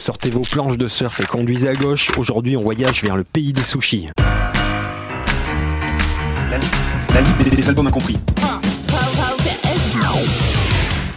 Sortez vos planches de surf et conduisez à gauche. Aujourd'hui, on voyage vers le pays des sushis. La, la des albums incompris.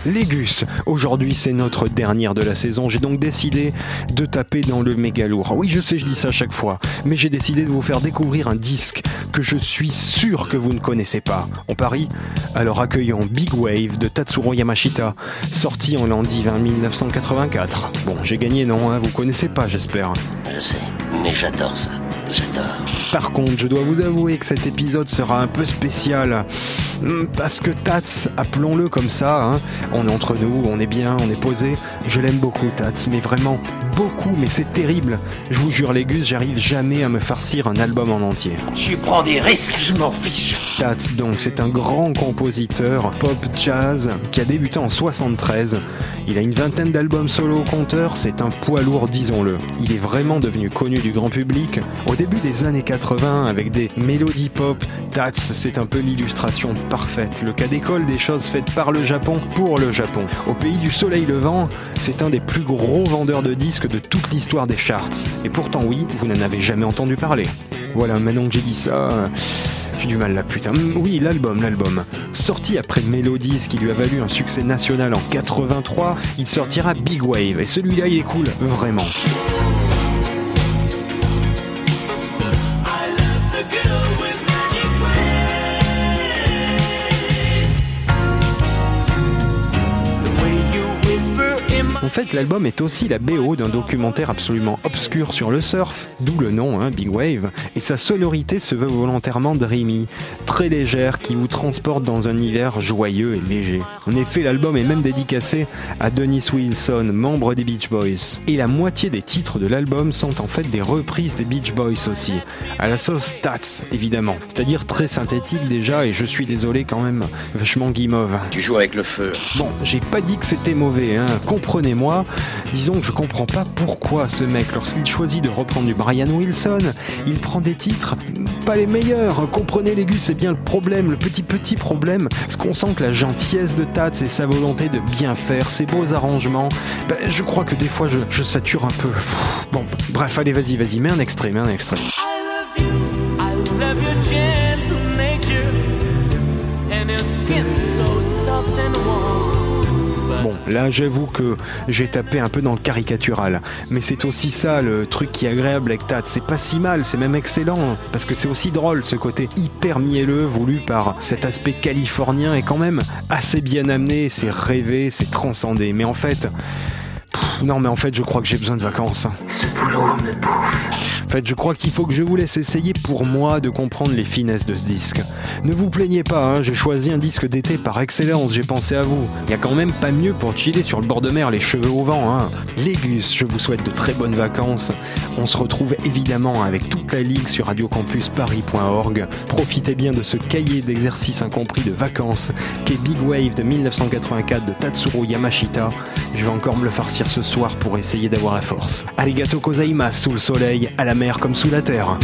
Légus, aujourd'hui c'est notre dernière de la saison, j'ai donc décidé de taper dans le méga lourd. Oui je sais je dis ça à chaque fois, mais j'ai décidé de vous faire découvrir un disque que je suis sûr que vous ne connaissez pas. On parie? Alors accueillons Big Wave de Tatsuro Yamashita, sorti en l'an divin 1984. Bon j'ai gagné non, hein, vous connaissez pas j'espère. Je sais, mais j'adore ça. J'adore. Par contre, je dois vous avouer que cet épisode sera un peu spécial. Hmm, Parce que Tats, appelons-le comme ça, hein, on est entre nous, on est bien, on est posé. Je l'aime beaucoup, Tats, mais vraiment beaucoup, mais c'est terrible. Je vous jure, les gus, j'arrive jamais à me farcir un album en entier. Tu prends des risques, je m'en fiche. Tats, donc, c'est un grand compositeur pop jazz qui a débuté en 73. Il a une vingtaine d'albums solo au compteur, c'est un poids lourd, disons-le. Il est vraiment devenu connu du grand public. Au début des années 80, avec des mélodies pop, Tats, c'est un peu l'illustration parfaite. Le cas d'école des choses faites par le Japon pour le Japon. Au pays du soleil levant, c'est un des plus gros vendeurs de disques de toute l'histoire des charts. Et pourtant, oui, vous n'en avez jamais entendu parler. Voilà, maintenant que j'ai dit ça. j'ai du mal là, putain. Oui, l'album, l'album. Sorti après Melodies, qui lui a valu un succès national en 83, il sortira Big Wave. Et celui-là, il est cool, vraiment. En fait, l'album est aussi la BO d'un documentaire absolument obscur sur le surf, d'où le nom, hein, Big Wave, et sa sonorité se veut volontairement dreamy, très légère, qui vous transporte dans un hiver joyeux et léger. En effet, l'album est même dédicacé à Dennis Wilson, membre des Beach Boys. Et la moitié des titres de l'album sont en fait des reprises des Beach Boys aussi, à la sauce Stats, évidemment. C'est-à-dire très synthétique déjà, et je suis désolé quand même, vachement guimauve. Tu joues avec le feu. Bon, j'ai pas dit que c'était mauvais, hein. Comprenez-moi. Disons que je comprends pas pourquoi ce mec, lorsqu'il choisit de reprendre du Brian Wilson, il prend des titres pas les meilleurs. Comprenez les gus, c'est bien le problème, le petit petit problème. Parce qu'on sent que la gentillesse de Tats et sa volonté de bien faire, ses beaux arrangements, ben, je crois que des fois je, sature un peu. Bon, bref, allez, vas-y, vas-y, mets un extrait, mets un extrait. Soft and warm. Bon, là j'avoue que j'ai tapé un peu dans le caricatural, mais c'est aussi ça le truc qui est agréable avec Tat, c'est pas si mal, c'est même excellent, parce que c'est aussi drôle ce côté hyper mielleux voulu par cet aspect californien et quand même assez bien amené, c'est rêvé, c'est transcendé, mais en fait... pff, Non mais en fait je crois que j'ai besoin de vacances. Fait, je crois qu'il faut que je vous laisse essayer pour moi de comprendre les finesses de ce disque. Ne vous plaignez pas, hein, j'ai choisi un disque d'été par excellence, j'ai pensé à vous. Il y a quand même pas mieux pour chiller sur le bord de mer, les cheveux au vent. Hein. Je vous souhaite de très bonnes vacances. On se retrouve évidemment avec toute la ligue sur radiocampusparis.org. Profitez bien de ce cahier d'exercices incompris de vacances qu'est Big Wave de 1984 de Tatsuro Yamashita. Je vais encore me le farcir ce soir pour essayer d'avoir la force. Arigato sous le soleil, à la comme sous la terre.